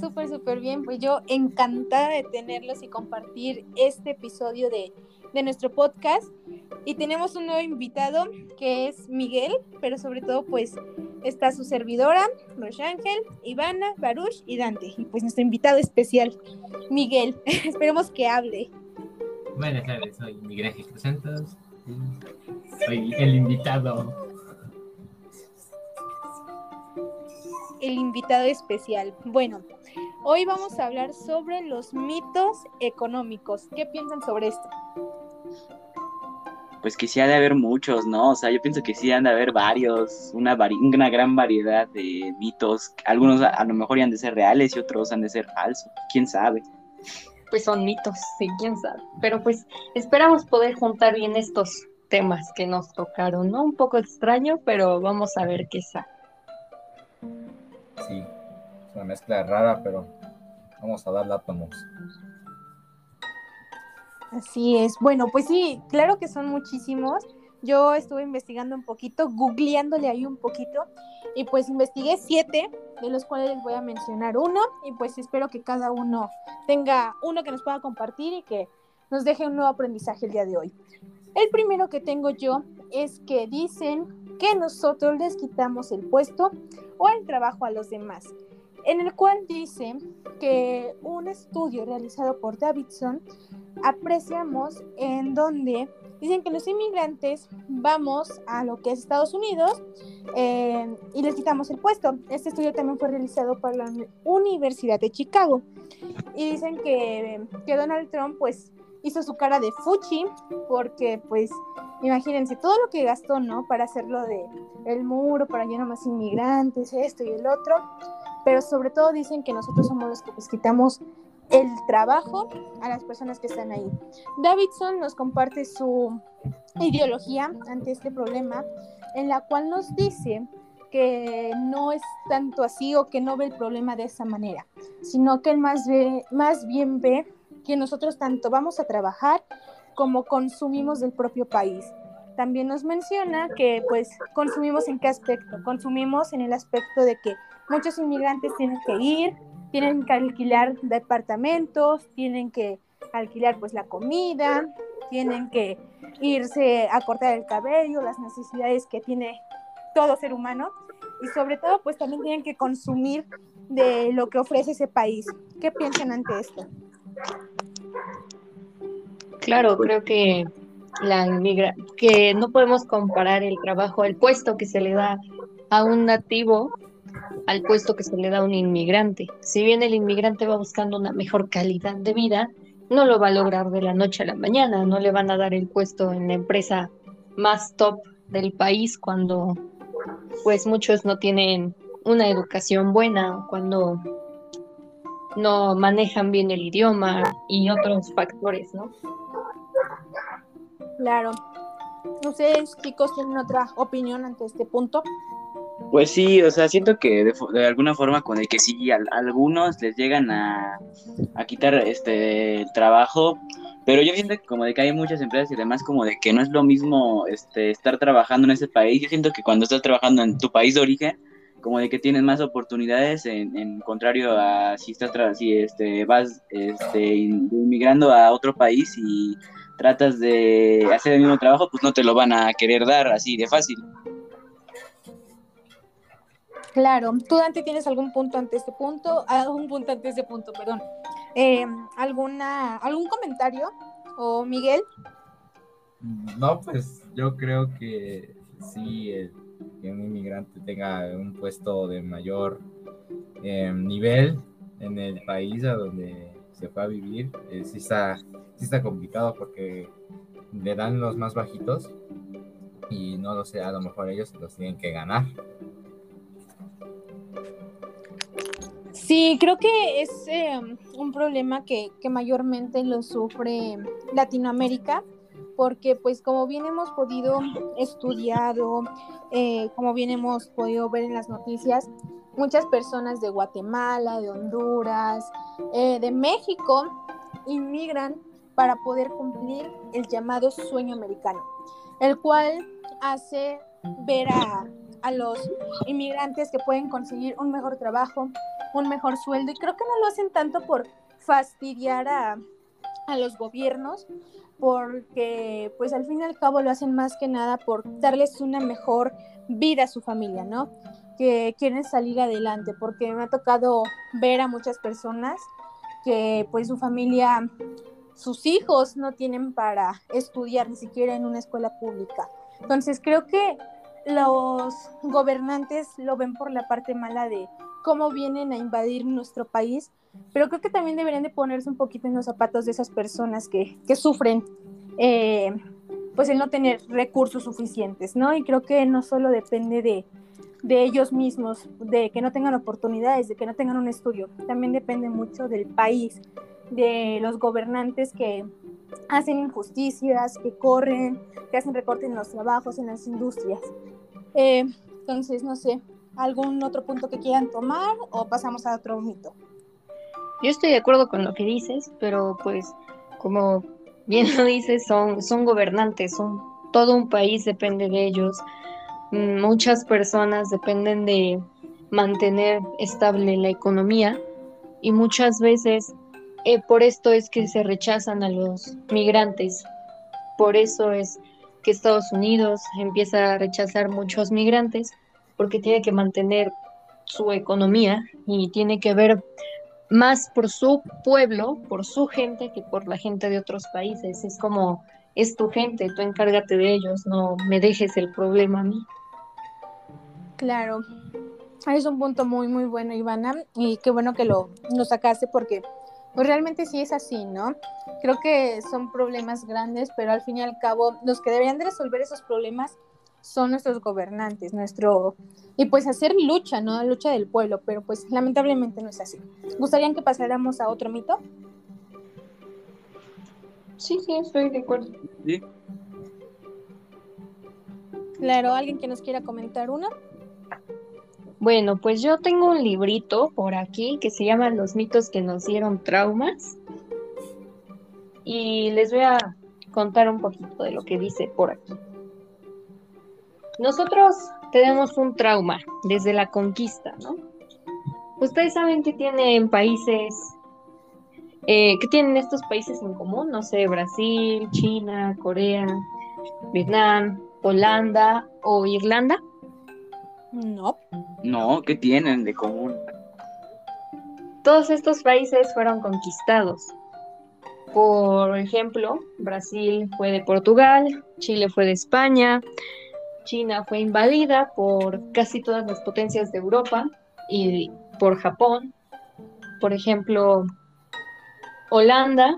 Súper, súper bien. Pues yo encantada de tenerlos y compartir este episodio de, de nuestro podcast. Y tenemos un nuevo invitado que es Miguel, pero sobre todo pues está su servidora, Roshangel, Ivana, Baruch y Dante. Y pues nuestro invitado especial, Miguel. Esperemos que hable. Buenas tardes, soy Miguel Ángel Santos. Soy el invitado. El invitado especial. Bueno, hoy vamos a hablar sobre los mitos económicos. ¿Qué piensan sobre esto? Pues que sí ha de haber muchos, ¿no? O sea, yo pienso que sí han de haber varios, una, una gran variedad de mitos. Algunos a, a lo mejor han de ser reales y otros han de ser falsos. ¿Quién sabe? pues son mitos, sí, quién sabe. Pero pues esperamos poder juntar bien estos temas que nos tocaron, ¿no? Un poco extraño, pero vamos a ver qué sale. Sí, una mezcla rara, pero vamos a darle átomos. Así es. Bueno, pues sí, claro que son muchísimos. Yo estuve investigando un poquito, googleándole ahí un poquito, y pues investigué siete, de los cuales les voy a mencionar uno, y pues espero que cada uno tenga uno que nos pueda compartir y que nos deje un nuevo aprendizaje el día de hoy. El primero que tengo yo es que dicen que nosotros les quitamos el puesto o el trabajo a los demás, en el cual dice que un estudio realizado por Davidson apreciamos en donde dicen que los inmigrantes vamos a lo que es Estados Unidos eh, y les quitamos el puesto. Este estudio también fue realizado por la Universidad de Chicago y dicen que, que Donald Trump pues hizo su cara de fuchi porque pues imagínense todo lo que gastó, ¿no? Para hacerlo de el muro, para llenar más inmigrantes, esto y el otro, pero sobre todo dicen que nosotros somos los que pues quitamos el trabajo a las personas que están ahí. Davidson nos comparte su ideología ante este problema, en la cual nos dice que no es tanto así o que no ve el problema de esa manera, sino que él más, ve, más bien ve que nosotros tanto vamos a trabajar como consumimos del propio país. También nos menciona que pues consumimos en qué aspecto, consumimos en el aspecto de que muchos inmigrantes tienen que ir, tienen que alquilar departamentos, tienen que alquilar pues la comida, tienen que irse a cortar el cabello, las necesidades que tiene todo ser humano y sobre todo pues también tienen que consumir de lo que ofrece ese país. ¿Qué piensan ante esto? Claro, creo que la inmigra que no podemos comparar el trabajo, el puesto que se le da a un nativo al puesto que se le da a un inmigrante. Si bien el inmigrante va buscando una mejor calidad de vida, no lo va a lograr de la noche a la mañana, no le van a dar el puesto en la empresa más top del país cuando pues muchos no tienen una educación buena, cuando no manejan bien el idioma y otros factores, ¿no? Claro. ¿Ustedes, chicos, tienen otra opinión ante este punto? Pues sí, o sea, siento que de, alguna forma con el que sí, a, algunos les llegan a, a, quitar este trabajo, pero yo siento que como de que hay muchas empresas y demás como de que no es lo mismo este estar trabajando en ese país, yo siento que cuando estás trabajando en tu país de origen, como de que tienes más oportunidades en, en contrario a si estás si este vas este inmigrando a otro país y tratas de hacer el mismo trabajo, pues no te lo van a querer dar así de fácil. Claro, tú Dante tienes algún punto ante este punto, algún punto ante este punto, perdón. Eh, ¿Alguna, algún comentario o Miguel? No, pues yo creo que sí, que un inmigrante tenga un puesto de mayor eh, nivel en el país a donde se fue a vivir, eh, sí, está, sí está complicado porque le dan los más bajitos y no lo sé, a lo mejor ellos los tienen que ganar. Sí, creo que es eh, un problema que, que, mayormente lo sufre Latinoamérica, porque pues como bien hemos podido estudiado, eh, como bien hemos podido ver en las noticias, muchas personas de Guatemala, de Honduras, eh, de México, inmigran para poder cumplir el llamado sueño americano, el cual hace ver a, a los inmigrantes que pueden conseguir un mejor trabajo, un mejor sueldo y creo que no lo hacen tanto por fastidiar a, a los gobiernos, porque pues al fin y al cabo lo hacen más que nada por darles una mejor vida a su familia, ¿no? Que quieren salir adelante, porque me ha tocado ver a muchas personas que pues su familia, sus hijos no tienen para estudiar ni siquiera en una escuela pública. Entonces creo que los gobernantes lo ven por la parte mala de cómo vienen a invadir nuestro país, pero creo que también deberían de ponerse un poquito en los zapatos de esas personas que, que sufren eh, pues el no tener recursos suficientes, ¿no? Y creo que no solo depende de, de ellos mismos, de que no tengan oportunidades, de que no tengan un estudio, también depende mucho del país, de los gobernantes que hacen injusticias, que corren, que hacen recortes en los trabajos, en las industrias. Eh, entonces, no sé, ¿algún otro punto que quieran tomar o pasamos a otro mito? Yo estoy de acuerdo con lo que dices, pero pues como bien lo dices, son, son gobernantes, son todo un país depende de ellos. Mm, Muchas personas dependen de mantener estable la economía y muchas veces eh, por esto es que se rechazan a los migrantes. Por eso es que Estados Unidos empieza a rechazar muchos migrantes porque tiene que mantener su economía y tiene que ver más por su pueblo, por su gente, que por la gente de otros países. Es como, es tu gente, tú encárgate de ellos, no me dejes el problema a mí. Claro, es un punto muy, muy bueno, Ivana, y qué bueno que lo, lo sacaste porque pues realmente sí es así, ¿no? Creo que son problemas grandes, pero al fin y al cabo los que deberían de resolver esos problemas son nuestros gobernantes, nuestro y pues hacer lucha, ¿no? Lucha del pueblo, pero pues lamentablemente no es así. ¿Gustarían que pasáramos a otro mito? Sí, sí, estoy de acuerdo. ¿Sí? Claro, alguien que nos quiera comentar uno. Bueno, pues yo tengo un librito por aquí que se llama Los mitos que nos dieron traumas. Y les voy a contar un poquito de lo que dice por aquí. Nosotros tenemos un trauma desde la conquista, ¿no? Ustedes saben que tienen países, eh, que tienen estos países en común, no sé, Brasil, China, Corea, Vietnam, Holanda o Irlanda. No. No, ¿qué tienen de común? Todos estos países fueron conquistados. Por ejemplo, Brasil fue de Portugal, Chile fue de España, China fue invadida por casi todas las potencias de Europa y por Japón. Por ejemplo, Holanda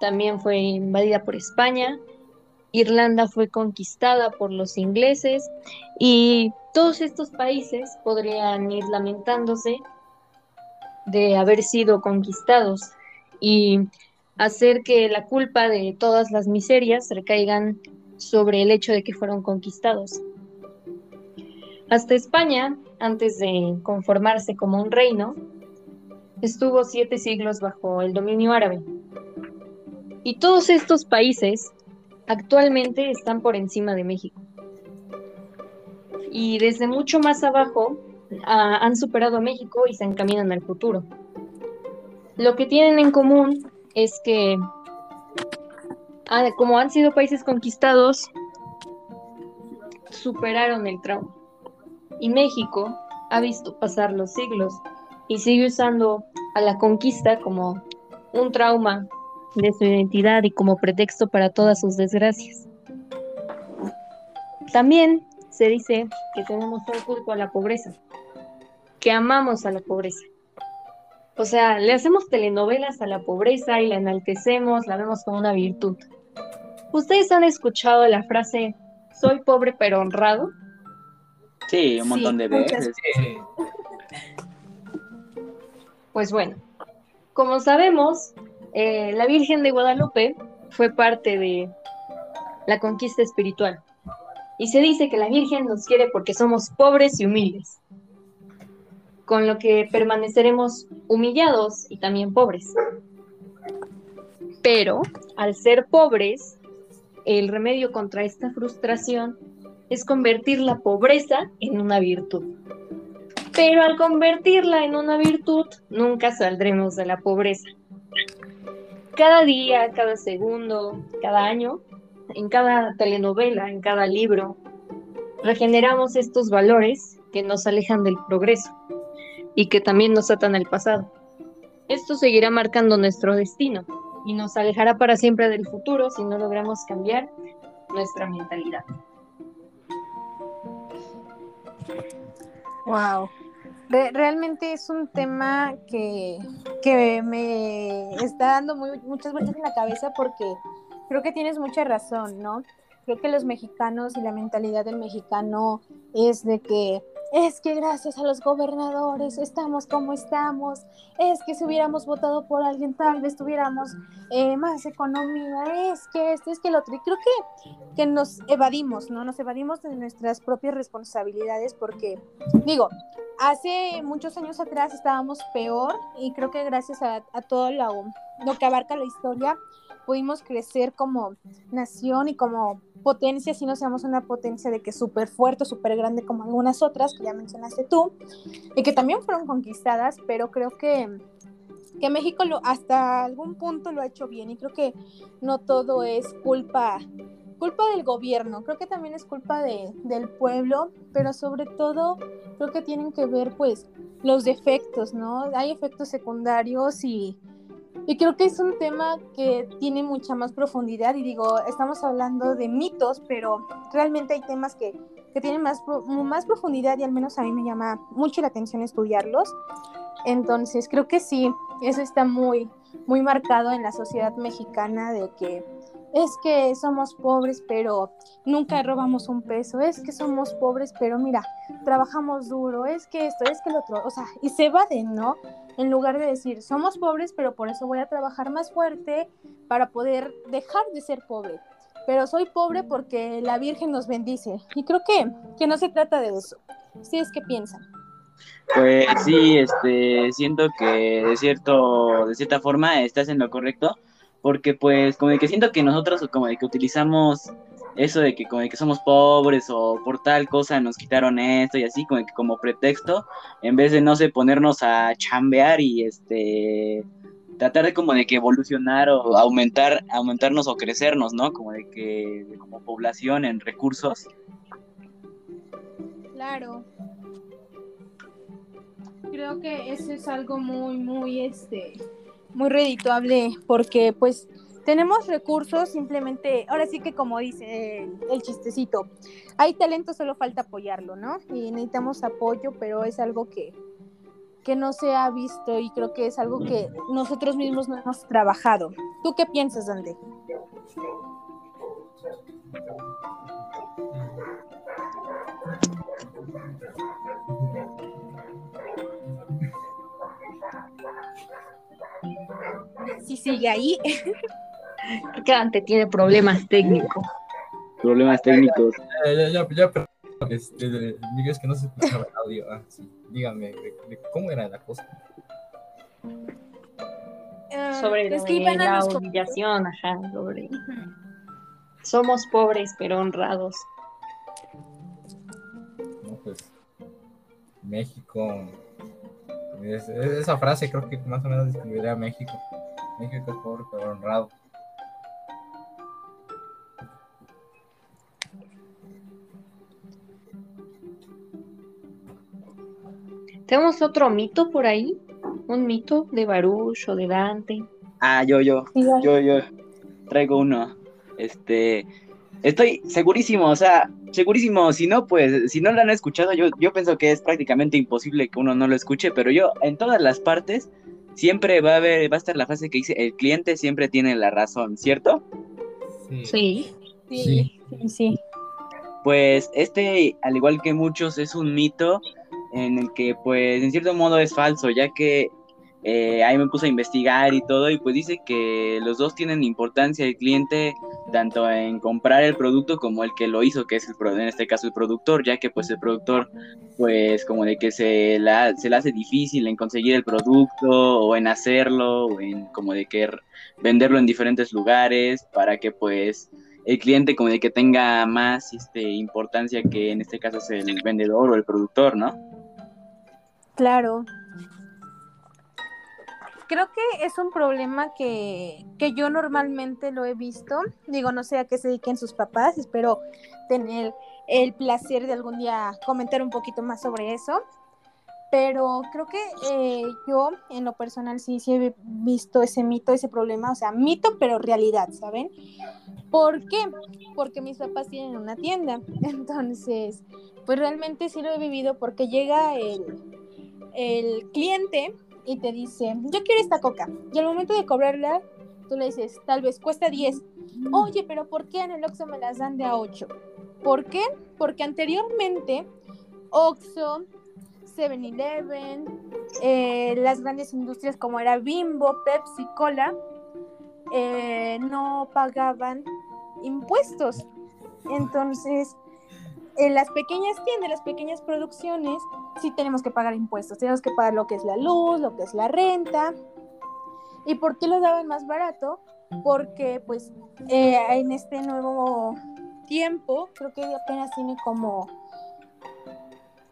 también fue invadida por España. Irlanda fue conquistada por los ingleses y todos estos países podrían ir lamentándose de haber sido conquistados y hacer que la culpa de todas las miserias recaigan sobre el hecho de que fueron conquistados. Hasta España, antes de conformarse como un reino, estuvo siete siglos bajo el dominio árabe. Y todos estos países actualmente están por encima de México. Y desde mucho más abajo ah, han superado a México y se encaminan al futuro. Lo que tienen en común es que, ah, como han sido países conquistados, superaron el trauma. Y México ha visto pasar los siglos y sigue usando a la conquista como un trauma de su identidad y como pretexto para todas sus desgracias. También se dice que tenemos un culto a la pobreza, que amamos a la pobreza. O sea, le hacemos telenovelas a la pobreza y la enaltecemos, la vemos como una virtud. ¿Ustedes han escuchado la frase soy pobre pero honrado? Sí, un montón Sí, de veces. Sí. Pues bueno, como sabemos, eh, la Virgen de Guadalupe fue parte de la conquista espiritual. Y se dice que la Virgen nos quiere porque somos pobres y humildes, con lo que permaneceremos humillados y también pobres. Pero al ser pobres, el remedio contra esta frustración es convertir la pobreza en una virtud. pero al convertirla en una virtud, nunca saldremos de la pobreza. Cada día, cada segundo, cada año, en cada telenovela, en cada libro, regeneramos estos valores que nos alejan del progreso y que también nos atan al pasado. Esto seguirá marcando nuestro destino y nos alejará para siempre del futuro si no logramos cambiar nuestra mentalidad. Wow. Re- realmente es un tema que, que me está dando muchas vueltas en la cabeza porque creo que tienes mucha razón, ¿no? Creo que los mexicanos y la mentalidad del mexicano es de que es que gracias a los gobernadores estamos como estamos, es que si hubiéramos votado por alguien tal vez tuviéramos eh, más economía, es que esto, es que el otro. Y creo que, que nos evadimos, ¿no? Nos evadimos de nuestras propias responsabilidades porque, digo, hace muchos años atrás estábamos peor y creo que gracias a, a todo lo, lo que abarca la historia pudimos crecer como nación y como potencia, si no seamos una potencia de que súper fuerte, súper grande como algunas otras que ya mencionaste tú, y que también fueron conquistadas, pero creo que, que México lo, hasta algún punto lo ha hecho bien y creo que no todo es culpa culpa del gobierno, creo que también es culpa de, del pueblo, pero sobre todo creo que tienen que ver pues los defectos, ¿no? Hay efectos secundarios y, y creo que es un tema que tiene mucha más profundidad y digo, estamos hablando de mitos, pero realmente hay temas que, que tienen más, más profundidad y al menos a mí me llama mucho la atención estudiarlos. Entonces creo que sí, eso está muy, muy marcado en la sociedad mexicana de que es que somos pobres, pero nunca robamos un peso, es que somos pobres, pero mira, trabajamos duro, es que esto, es que lo otro, o sea, y se evaden, ¿no? En lugar de decir, somos pobres, pero por eso voy a trabajar más fuerte para poder dejar de ser pobre. Pero soy pobre porque la Virgen nos bendice. Y creo que, que no se trata de eso. ¿Ustedes qué piensan? Pues sí, este, siento que de cierto, de cierta forma estás en lo correcto, porque pues como de que siento que nosotros como de que utilizamos eso de que como de que somos pobres o por tal cosa nos quitaron esto y así como de que como pretexto, en vez de no sé ponernos a chambear y este tratar de como de que evolucionar o aumentar, aumentarnos o crecernos, ¿no? Como de que como población en recursos. Claro. Creo que eso es algo muy, muy, este, muy redituable porque pues tenemos recursos simplemente, ahora sí que como dice el, chistecito, hay talento, solo falta apoyarlo, ¿no? Y necesitamos apoyo, pero es algo que, que no se ha visto y creo que es algo que nosotros mismos no hemos trabajado. ¿Tú qué piensas, Dante? Sigue ahí. Dante tiene problemas técnicos. Problemas técnicos. Ya, ya, ya, ya, pero, este, es que no se escuchaba el audio. Ah, sí. Dígame, de- de ¿cómo era la cosa? Ah, Sobre es que iban a la los humillación, ajá, sobre... Somos pobres pero honrados. No, pues, México. es- es- esa frase creo que más o menos describiría a México. México es pobre pero honrado. ¿Tenemos otro mito por ahí? ¿Un mito de Baruch o de Dante? Ah, yo, yo. Yo, yo traigo uno. Este, estoy segurísimo, o sea, segurísimo. Si no, pues, si no lo han escuchado, yo, yo pienso que es prácticamente imposible que uno no lo escuche, pero yo, en todas las partes, siempre va a haber, va a estar la frase que dice, el cliente siempre tiene la razón, ¿cierto? Sí. Sí. Sí, sí, sí. Pues este, al igual que muchos, es un mito en el que, pues, en cierto modo es falso, ya que eh, ahí me puse a investigar y todo, y pues dice que los dos tienen importancia, el cliente, tanto en comprar el producto como el que lo hizo, que es el, en este caso el productor, ya que pues el productor, pues como de que se la, se le hace difícil en conseguir el producto o en hacerlo, o en como de que venderlo en diferentes lugares para que pues el cliente como de que tenga más este, importancia que en este caso es el vendedor o el productor, ¿no? Claro. Creo que es un problema que, que yo normalmente lo he visto. Digo, no sé a qué se dediquen sus papás. Espero tener el placer de algún día comentar un poquito más sobre eso. Pero creo que eh, yo, en lo personal, sí, sí he visto ese mito, ese problema. O sea, mito, pero realidad, ¿saben? ¿Por qué? Porque mis papás tienen una tienda. Entonces, pues realmente sí lo he vivido porque llega el, el cliente y te dice, yo quiero esta coca. Y al momento de cobrarla, tú le dices, tal vez cuesta 10. Oye, pero ¿por qué en el Oxxo me las dan de a 8? ¿Por qué? Porque anteriormente Oxxo, 7-Eleven, eh, las grandes industrias como era Bimbo, Pepsi, Cola, eh, no pagaban impuestos. Entonces, en las pequeñas tiendas, las pequeñas producciones, sí tenemos que pagar impuestos. Tenemos que pagar lo que es la luz, lo que es la renta. ¿Y por qué lo daban más barato? Porque pues eh, en este nuevo tiempo, creo que apenas tiene como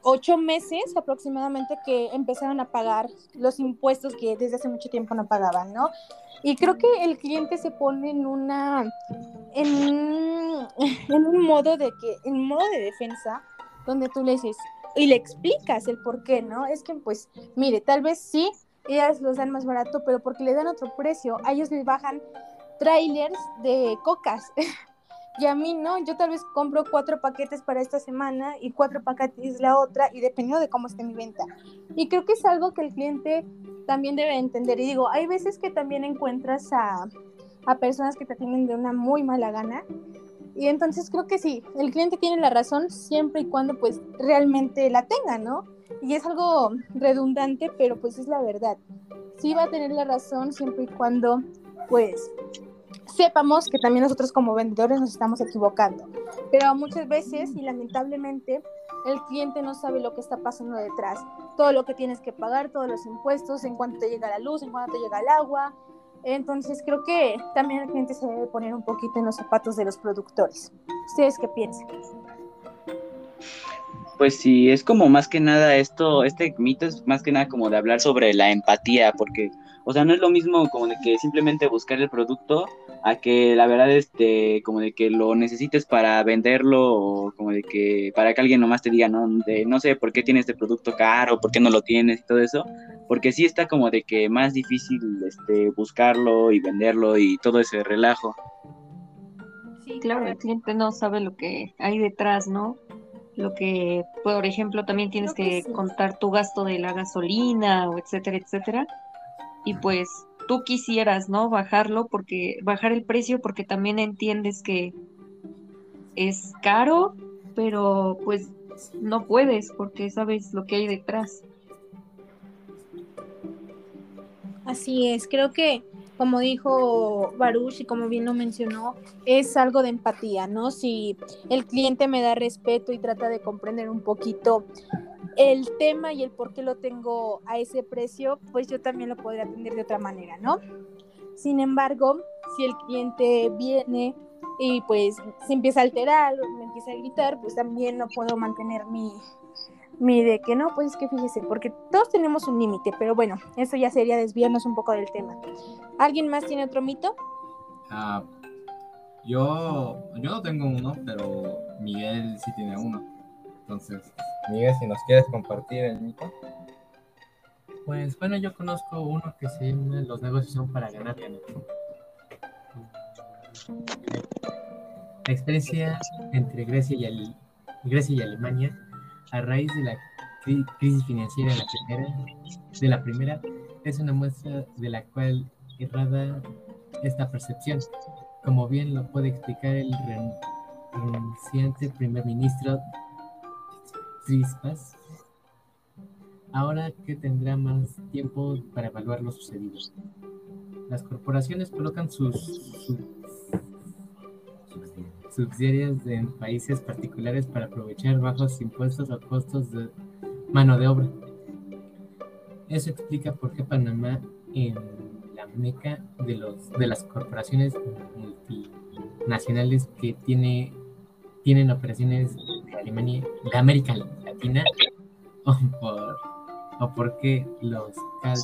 ocho meses aproximadamente que empezaron a pagar los impuestos que desde hace mucho tiempo no pagaban, ¿no? Y creo que el cliente se pone en una, en, en un modo de que, en modo de defensa, donde tú le dices y le explicas el por qué, ¿no? Es que, pues, mire, tal vez sí, ellas los dan más barato, pero porque le dan otro precio, a ellos les bajan trailers de cocas. Y a mí no, yo tal vez compro cuatro paquetes para esta semana y cuatro paquetes la otra y dependiendo de cómo esté mi venta. Y creo que es algo que el cliente también debe entender. Y digo, hay veces que también encuentras a, a personas que te tienen de una muy mala gana. Y entonces creo que sí, el cliente tiene la razón siempre y cuando pues realmente la tenga, ¿no? Y es algo redundante, pero pues es la verdad. Sí va a tener la razón siempre y cuando pues sepamos que también nosotros como vendedores nos estamos equivocando. Pero muchas veces y lamentablemente el cliente no sabe lo que está pasando detrás. Todo lo que tienes que pagar, todos los impuestos, en cuanto te llega la luz, en cuanto te llega el agua. Entonces creo que también el cliente se debe poner un poquito en los zapatos de los productores. ¿Ustedes qué piensan? Pues sí, es como más que nada esto, este mito es más que nada como de hablar sobre la empatía, porque, o sea, no es lo mismo como de que simplemente buscar el producto a que la verdad, este, como de que lo necesites para venderlo o como de que para que alguien nomás te diga, no, de, no sé por qué tienes este producto caro, por qué no lo tienes y todo eso, porque sí está como de que más difícil, este, buscarlo y venderlo y todo ese relajo. Sí, claro, el cliente no sabe lo que hay detrás, ¿no? lo que, por ejemplo, también tienes que, contar tu gasto de la gasolina o etcétera, etcétera. Y pues tú quisieras, ¿no? Bajarlo porque, bajar el precio porque también entiendes que es caro, pero pues no puedes porque sabes lo que hay detrás. Así es, creo que como dijo Baruch y como bien lo mencionó, es algo de empatía, ¿no? Si el cliente me da respeto y trata de comprender un poquito el tema y el por qué lo tengo a ese precio, pues yo también lo podría atender de otra manera, ¿no? Sin embargo, si el cliente viene y pues se empieza a alterar, me empieza a gritar, pues también no puedo mantener mi, mi de que no, pues es que fíjese, porque todos tenemos un límite, pero bueno, eso ya sería desviarnos un poco del tema. ¿Alguien más tiene otro mito? Ah, yo, yo no tengo uno, pero Miguel sí tiene uno. Entonces, Miguel, si nos quieres compartir el mito. Pues bueno, yo conozco uno que se llama Los negocios son para ganar La experiencia entre Grecia y, Grecia y Alemania a raíz de la crisis financiera de la primera, es una muestra de la cual errada esta percepción, como bien lo puede explicar el renunciante primer ministro Trispas, ahora que tendrá más tiempo para evaluar lo sucedido. Las corporaciones colocan sus, subsidiarias en países particulares para aprovechar bajos impuestos o costos de mano de obra. Eso explica por qué Panamá en la meca de, los, de las corporaciones multinacionales que tiene, tienen operaciones de América Latina, o por o por qué los call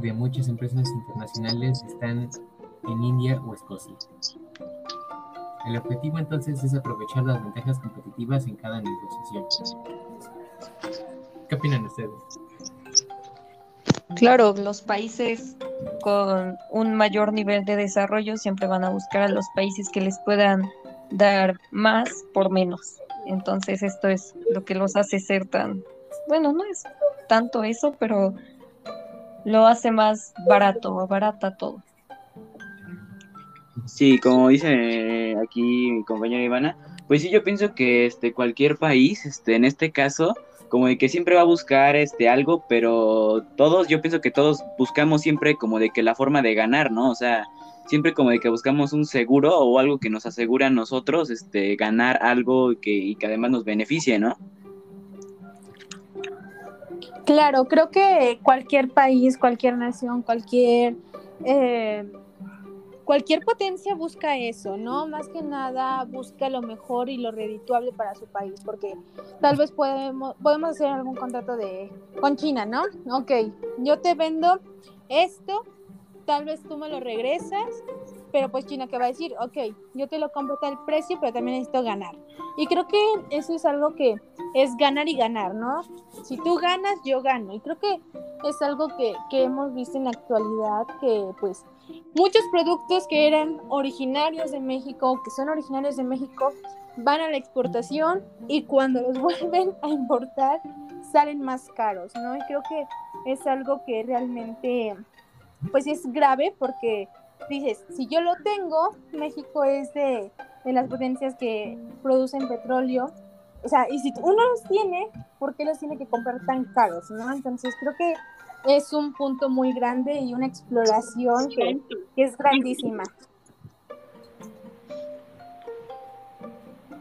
de muchas empresas internacionales están en India o Escocia. El objetivo entonces es aprovechar las ventajas competitivas en cada negociación. ¿Qué opinan ustedes? Claro, los países con un mayor nivel de desarrollo siempre van a buscar a los países que les puedan dar más por menos. Entonces esto es lo que los hace ser tan, bueno, no es tanto eso, pero lo hace más barato, barata todo. Sí, como dice aquí mi compañera Ivana, pues sí, yo pienso que este cualquier país, este, en este caso, como de que siempre va a buscar este algo, pero todos, yo pienso que todos buscamos siempre como de que la forma de ganar, ¿no? O sea, siempre como de que buscamos un seguro o algo que nos asegure a nosotros este ganar algo que, y que además nos beneficie, ¿no? Claro, creo que cualquier país, cualquier nación, cualquier eh, cualquier potencia busca eso, ¿no? Más que nada busca lo mejor y lo redituable para su país, porque tal vez podemos, podemos hacer algún contrato de con China, ¿no? Ok, yo te vendo esto, tal vez tú me lo regresas, pero pues China que va a decir, ok, yo te lo compro a tal precio, pero también necesito ganar. Y creo que eso es algo que es ganar y ganar, ¿no? Si tú ganas, yo gano. Y creo que es algo que, que hemos visto en la actualidad, que pues muchos productos que eran originarios de México, que son originarios de México, van a la exportación y cuando los vuelven a importar salen más caros, ¿no? Y creo que es algo que realmente, pues es grave porque dices, si yo lo tengo, México es de, de las potencias que producen petróleo, o sea, y si uno los tiene, ¿por qué los tiene que comprar tan caros, no? Entonces creo que es un punto muy grande y una exploración que, es grandísima.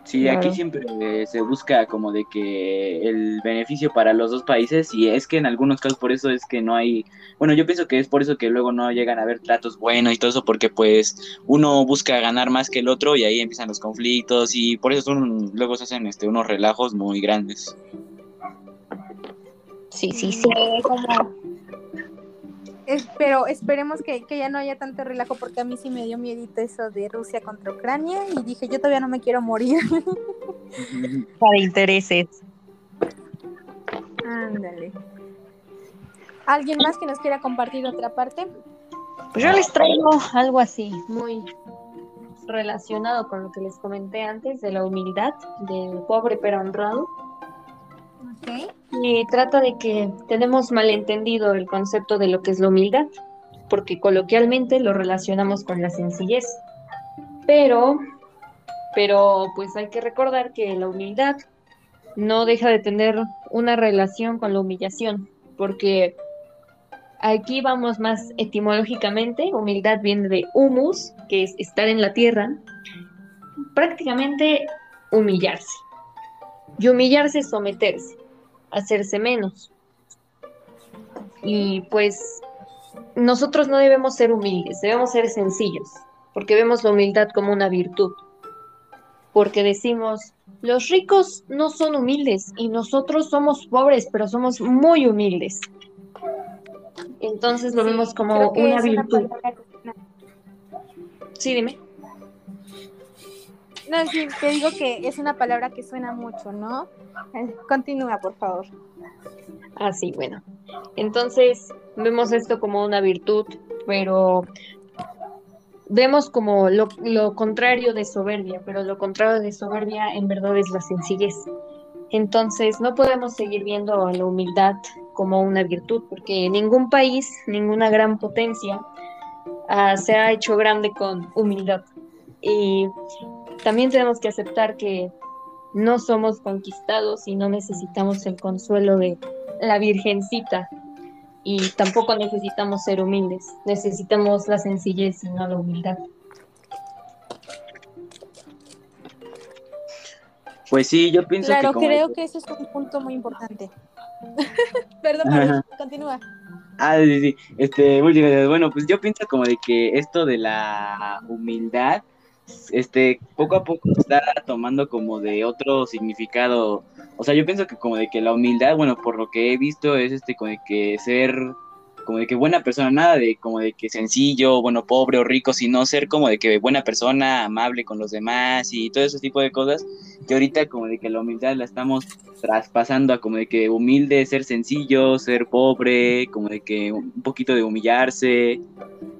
Sí, aquí siempre se busca como de que el beneficio para los dos países y es que en algunos casos por eso es que no hay, bueno, yo pienso que es por eso que luego no llegan a haber tratos buenos y todo eso porque pues uno busca ganar más que el otro y ahí empiezan los conflictos y por eso son, luego se hacen este, unos relajos muy grandes. Sí, sí, sí. Pero esperemos que, ya no haya tanto relajo porque a mí sí me dio miedito eso de Rusia contra Ucrania y dije yo todavía no me quiero morir. Para intereses. Ándale. ¿Alguien más que nos quiera compartir otra parte? Pues yo les traigo algo así, muy relacionado con lo que les comenté antes de la humildad del pobre pero honrado. Y trata de que tenemos malentendido el concepto de lo que es la humildad, porque coloquialmente lo relacionamos con la sencillez. Pero, pero pues hay que recordar que la humildad no deja de tener una relación con la humillación, porque aquí vamos más etimológicamente, humildad viene de humus, que es estar en la tierra, prácticamente humillarse. Y humillarse es someterse hacerse menos. Y pues nosotros no debemos ser humildes, debemos ser sencillos, porque vemos la humildad como una virtud. Porque decimos, los ricos no son humildes y nosotros somos pobres, pero somos muy humildes. Entonces lo vemos como una virtud. Sí, dime. No, te digo que es una palabra que suena mucho, ¿no? Eh, continúa, por favor. Ah, sí, bueno. Entonces, vemos esto como una virtud, pero vemos como lo, lo, contrario de soberbia, pero lo contrario de soberbia en verdad es la sencillez. Entonces, no podemos seguir viendo a la humildad como una virtud, porque ningún país, ninguna gran potencia ah, se ha hecho grande con humildad. Y también tenemos que aceptar que no somos conquistados y no necesitamos el consuelo de la Virgencita. Y tampoco necesitamos ser humildes, necesitamos la sencillez y no la humildad. Pues sí, yo pienso que. Claro, creo que ese es un punto muy importante. Perdón, continúa. Ah, sí, sí. Este, Bueno, pues yo pienso como de que esto de la humildad este, poco a poco está tomando como de otro significado. O sea, yo pienso que como de que la humildad, bueno, por lo que he visto, es este, como de que ser como de que buena persona, nada de como de que sencillo, bueno, pobre o rico, sino ser como de que buena persona, amable con los demás y todo ese tipo de cosas, que ahorita como de que la humildad la estamos traspasando a como de que humilde, ser sencillo, ser pobre, como de que un poquito de humillarse,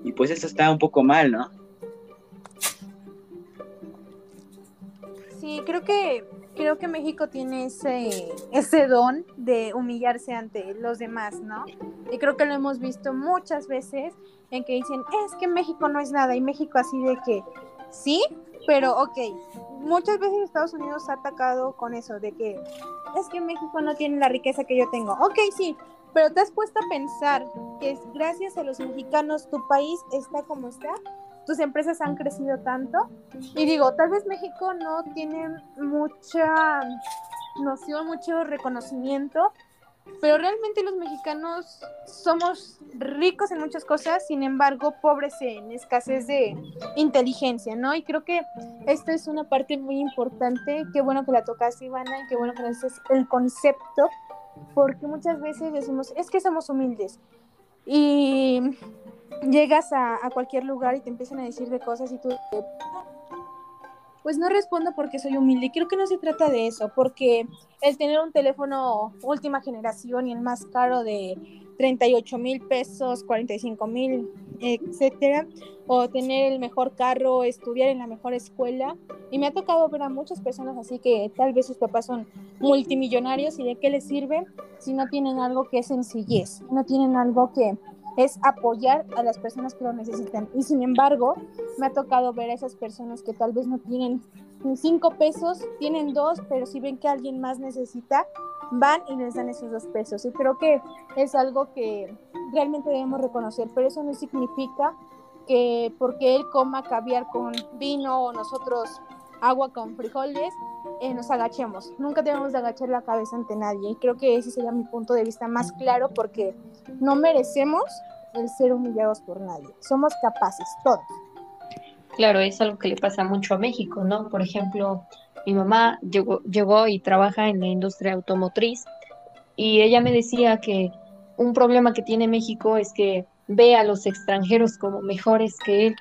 y pues eso está un poco mal, ¿no? Sí, creo que creo que México tiene ese, ese don de humillarse ante los demás, ¿no? Y creo que lo hemos visto muchas veces en que dicen, es que México no es nada, y México así de que, sí, pero ok, muchas veces Estados Unidos ha atacado con eso, de que es que México no tiene la riqueza que yo tengo. Ok, sí, pero te has puesto a pensar que es gracias a los mexicanos tu país está como está tus empresas han crecido tanto. Y digo, tal vez México no tiene mucha noción, mucho reconocimiento, pero realmente los mexicanos somos ricos en muchas cosas, sin embargo, pobres en escasez de inteligencia, ¿no? Y creo que esto es una parte muy importante. Qué bueno que la tocas, Ivana, y qué bueno que nos el concepto, porque muchas veces decimos, es que somos humildes. Y llegas a, cualquier lugar y te empiezan a decir de cosas y tú pues no respondo porque soy humilde. Creo que no se trata de eso, porque el tener un teléfono última generación y el más caro de 38 mil pesos, 45 mil, etcétera, o tener el mejor carro, estudiar en la mejor escuela. Y me ha tocado ver a muchas personas así que tal vez sus papás son multimillonarios y de qué les sirve si no tienen algo que es sencillez, no tienen algo que es apoyar a las personas que lo necesitan. Y sin embargo, me ha tocado ver a esas personas que tal vez no tienen cinco pesos, tienen dos, pero si ven que alguien más necesita, van y les dan esos dos pesos. Y creo que es algo que realmente debemos reconocer, pero eso no significa que porque él coma caviar con vino o nosotros agua con frijoles, eh, nos agachemos. Nunca debemos de agachar la cabeza ante nadie. Y creo que ese sería mi punto de vista más claro porque no merecemos el ser humillados por nadie. Somos capaces, todos. Claro, es algo que le pasa mucho a México, ¿no? Por ejemplo, mi mamá llegó, llegó y trabaja en la industria automotriz y ella me decía que un problema que tiene México es que ve a los extranjeros como mejores que él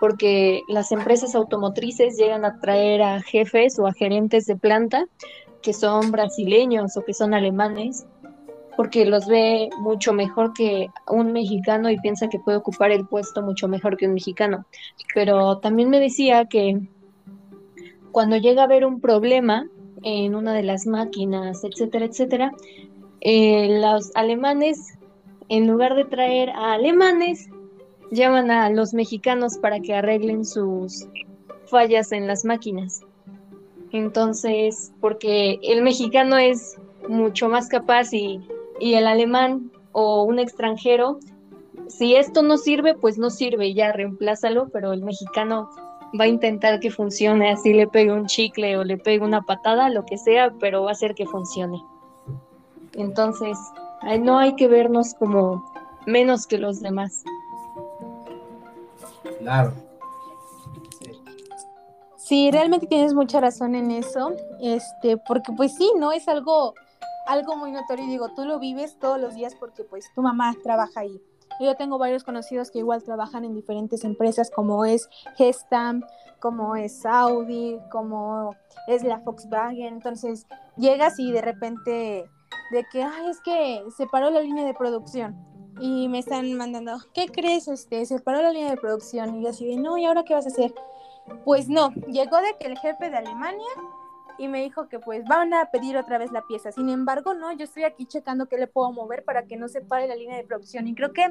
porque las empresas automotrices llegan a traer a jefes o a gerentes de planta que son brasileños o que son alemanes, porque los ve mucho mejor que un mexicano y piensa que puede ocupar el puesto mucho mejor que un mexicano. Pero también me decía que cuando llega a haber un problema en una de las máquinas, etcétera, etcétera, eh, los alemanes, en lugar de traer a alemanes, llaman a los mexicanos para que arreglen sus fallas en las máquinas. Entonces, porque el mexicano es mucho más capaz y, el alemán o un extranjero, si esto no sirve, pues no sirve, ya reemplázalo, pero el mexicano va a intentar que funcione, así le pegue un chicle o le pegue una patada, lo que sea, pero va a hacer que funcione. Entonces, no hay que vernos como menos que los demás. Claro. Sí. realmente tienes mucha razón en eso, este, porque pues sí, ¿no? Es algo, algo muy notorio, digo, tú lo vives todos los días porque pues tu mamá trabaja ahí. Yo tengo varios conocidos que igual trabajan en diferentes empresas como es Gestam, como es Audi, como es la Volkswagen. Entonces llegas y de repente de que, ay, es que se paró la línea de producción y me están mandando, ¿qué crees? Este, se paró la línea de producción y yo así de, no, ¿y ahora qué vas a hacer? Pues no, llegó de que el jefe de Alemania y me dijo que pues van a pedir otra vez la pieza. Sin embargo, no, yo estoy aquí checando qué le puedo mover para que no se pare la línea de producción. Y creo que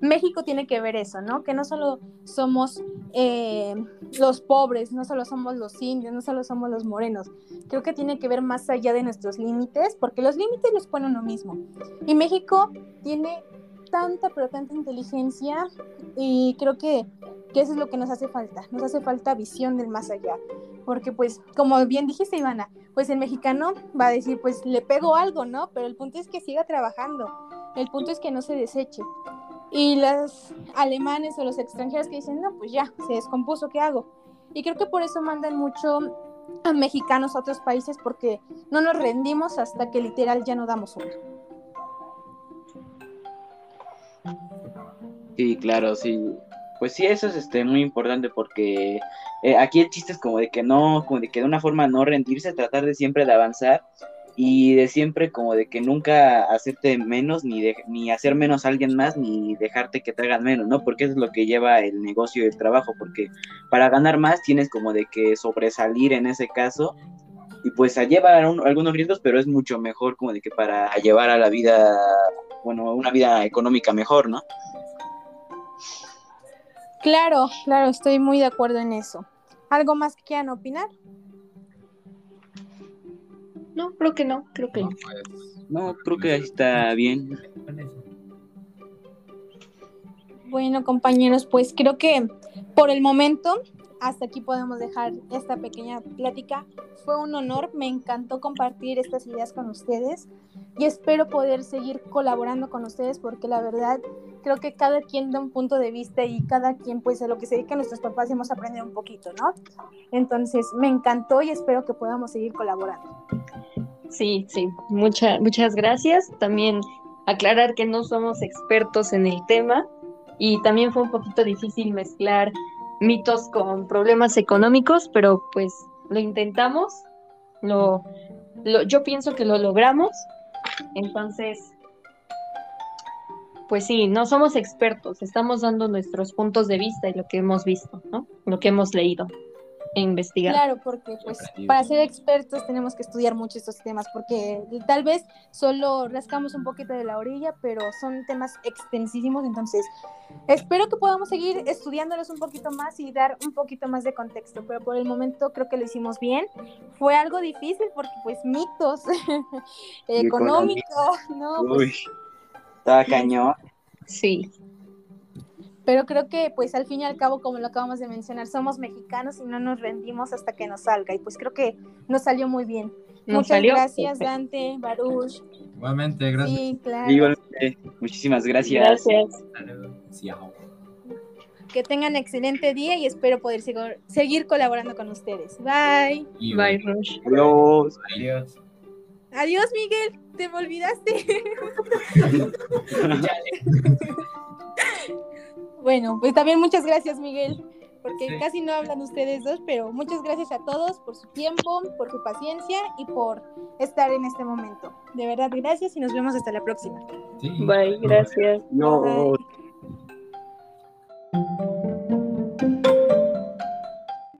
México tiene que ver eso, ¿no? Que no solo somos eh, los pobres, no solo somos los indios, no solo somos los morenos. Creo que tiene que ver más allá de nuestros límites, porque los límites los pone uno mismo. Y México tiene tanta, pero tanta inteligencia y creo que, eso es lo que nos hace falta, nos hace falta visión del más allá, porque pues como bien dijiste Ivana, pues el mexicano va a decir pues le pego algo, ¿no? Pero el punto es que siga trabajando, el punto es que no se deseche. Y los alemanes o los extranjeros que dicen, no, pues ya, se descompuso, ¿qué hago? y creo que por eso mandan mucho a mexicanos a otros países porque no nos rendimos hasta que literal ya no damos uno. Sí, claro, sí. Pues sí, eso es este, muy importante porque eh, aquí el chiste es como de que no, como de que de una forma no rendirse, tratar de siempre de avanzar y de siempre como de que nunca hacerte menos, ni, de, ni hacer menos a alguien más, ni dejarte que te menos, ¿no? Porque eso es lo que lleva el negocio y el trabajo, porque para ganar más tienes como de que sobresalir en ese caso y pues a llevar algunos riesgos, pero es mucho mejor como de que para llevar a la vida, bueno, una vida económica mejor, ¿no? Claro, claro, estoy muy de acuerdo en eso. ¿Algo más que quieran opinar? No, creo que no, creo que no. No, creo que está bien. Bueno, compañeros, pues creo que por el momento hasta aquí podemos dejar esta pequeña plática. Fue un honor, me encantó compartir estas ideas con ustedes y espero poder seguir colaborando con ustedes porque la verdad creo que cada quien da un punto de vista y cada quien pues a lo que se dedica nuestros papás hemos aprendido un poquito, ¿no? Entonces me encantó y espero que podamos seguir colaborando. Sí, sí, muchas muchas gracias. También aclarar que no somos expertos en el tema y también fue un poquito difícil mezclar mitos con problemas económicos, pero pues lo intentamos, lo, yo pienso que lo logramos, entonces, pues sí, no somos expertos, estamos dando nuestros puntos de vista y lo que hemos visto, ¿no? Lo que hemos leído e investigar. Claro, porque pues para ser expertos tenemos que estudiar mucho estos temas, porque tal vez solo rascamos un poquito de la orilla, pero son temas extensísimos, entonces espero que podamos seguir estudiándolos un poquito más y dar un poquito más de contexto, pero por el momento creo que lo hicimos bien. Fue algo difícil porque pues mitos económicos, ¿no? Uy, pues, estaba cañón. Sí pero creo que pues al fin y al cabo, como lo acabamos de mencionar, somos mexicanos y no nos rendimos hasta que nos salga y pues creo que nos salió muy bien. Muchas gracias Dante, Baruch. Igualmente, gracias. Sí, claro. Igualmente, muchísimas gracias. Gracias. Que tengan excelente día y espero poder seguir colaborando con ustedes. Bye. Bye, Rush. Adiós. Adiós. Adiós, Miguel. Te me olvidaste. Bueno, pues también muchas gracias, Miguel, porque casi no hablan ustedes dos, pero muchas gracias a todos por su tiempo, por su paciencia y por estar en este momento. De verdad, gracias y nos vemos hasta la próxima. Bye, gracias. No.